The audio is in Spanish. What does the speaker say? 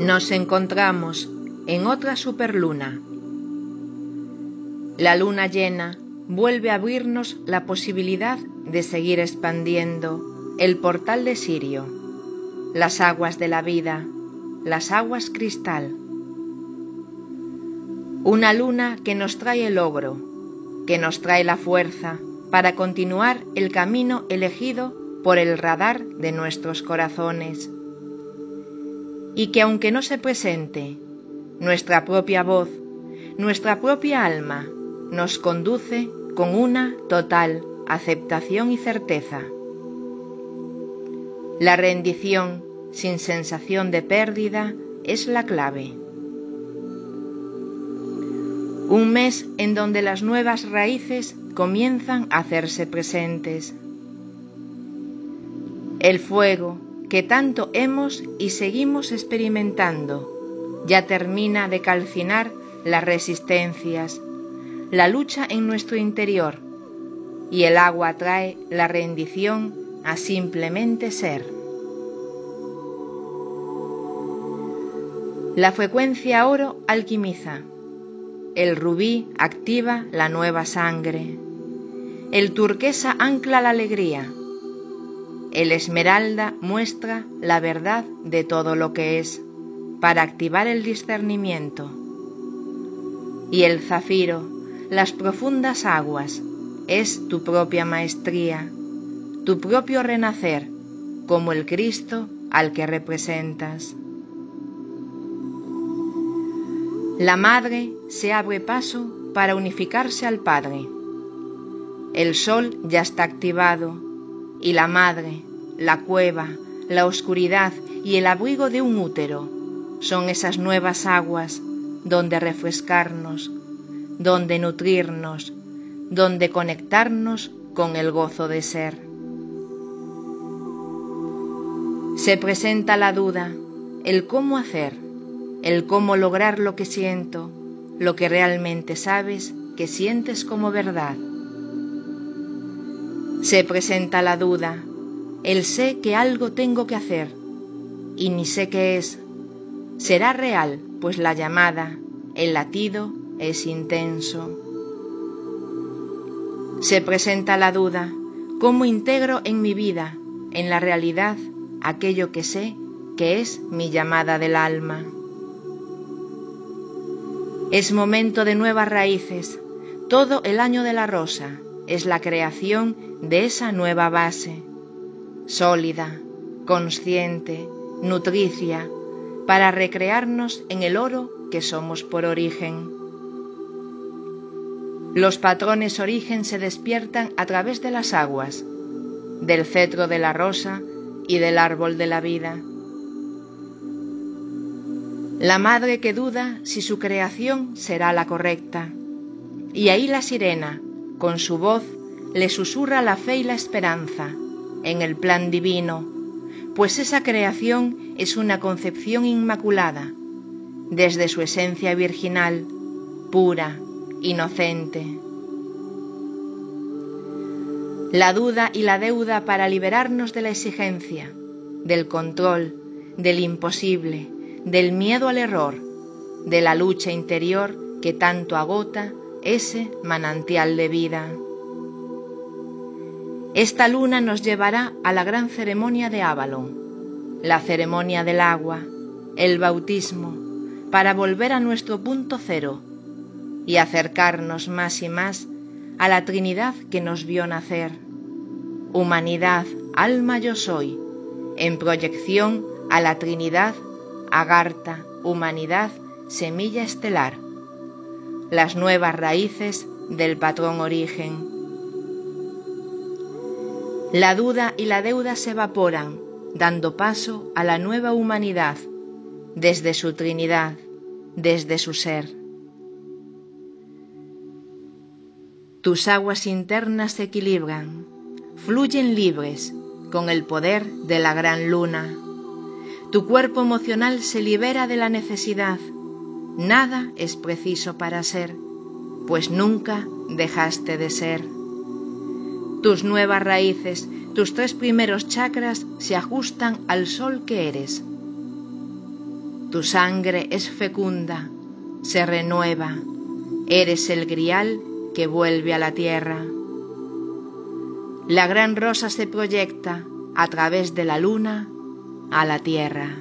Nos encontramos en otra superluna. La luna llena vuelve a abrirnos la posibilidad de seguir expandiendo el portal de Sirio, las aguas de la vida, las aguas cristal. Una luna que nos trae el logro, que nos trae la fuerza para continuar el camino elegido por el radar de nuestros corazones. Y que aunque no se presente, nuestra propia voz, nuestra propia alma, nos conduce con una total aceptación y certeza. La rendición sin sensación de pérdida es la clave. Un mes en donde las nuevas raíces comienzan a hacerse presentes. El fuego que tanto hemos y seguimos experimentando ya termina de calcinar las resistencias, la lucha en nuestro interior y el agua trae la rendición a simplemente ser. La frecuencia oro alquimiza, el rubí activa la nueva sangre, el turquesa ancla la alegría, el esmeralda muestra la verdad de todo lo que es para activar el discernimiento y el zafiro, las profundas aguas, es tu propia maestría, tu propio renacer, como el Cristo al que representas. La Madre se abre paso para unificarse al Padre. El sol ya está activado y la Madre, la cueva, la oscuridad y el abrigo de un útero son esas nuevas aguas donde refrescarnos, donde nutrirnos, donde conectarnos con el gozo de ser. Se presenta la duda, el cómo hacer, el cómo lograr lo que siento, lo que realmente sabes que sientes como verdad. Se presenta la duda, el sé que algo tengo que hacer y ni sé qué es. Será real, pues la llamada, el latido es intenso. Se presenta la duda, ¿cómo integro en mi vida, en la realidad, aquello que sé que es mi llamada del alma? Es momento de nuevas raíces. Todo el año de la rosa es la creación de esa nueva base, sólida, consciente, nutricia, para recrearnos en el oro que somos por origen. Los patrones origen se despiertan a través de las aguas, del cetro de la rosa y del árbol de la vida. La madre que duda si su creación será la correcta. Y ahí la sirena, con su voz, le susurra la fe y la esperanza en el plan divino, pues esa creación es una concepción inmaculada, desde su esencia virginal, pura, inocente. La duda y la deuda para liberarnos de la exigencia, del control, del imposible, del miedo al error, de la lucha interior que tanto agota ese manantial de vida. Esta luna nos llevará a la gran ceremonia de Avalon, la ceremonia del agua, el bautismo, para volver a nuestro punto cero, y acercarnos más y más a la Trinidad que nos vio nacer. Humanidad, alma yo soy, en proyección a la Trinidad, Agartha, humanidad, semilla estelar. Las nuevas raíces del patrón origen. La duda y la deuda se evaporan, dando paso a la nueva humanidad, desde su Trinidad, desde su ser. Tus aguas internas se equilibran, fluyen libres con el poder de la gran luna. Tu cuerpo emocional se libera de la necesidad. Nada es preciso para ser, pues nunca dejaste de ser. Tus nuevas raíces, tus tres primeros chakras se ajustan al sol que eres. Tu sangre es fecunda, se renueva, eres el grial que vuelve a la tierra. La gran rosa se proyecta a través de la luna a la tierra.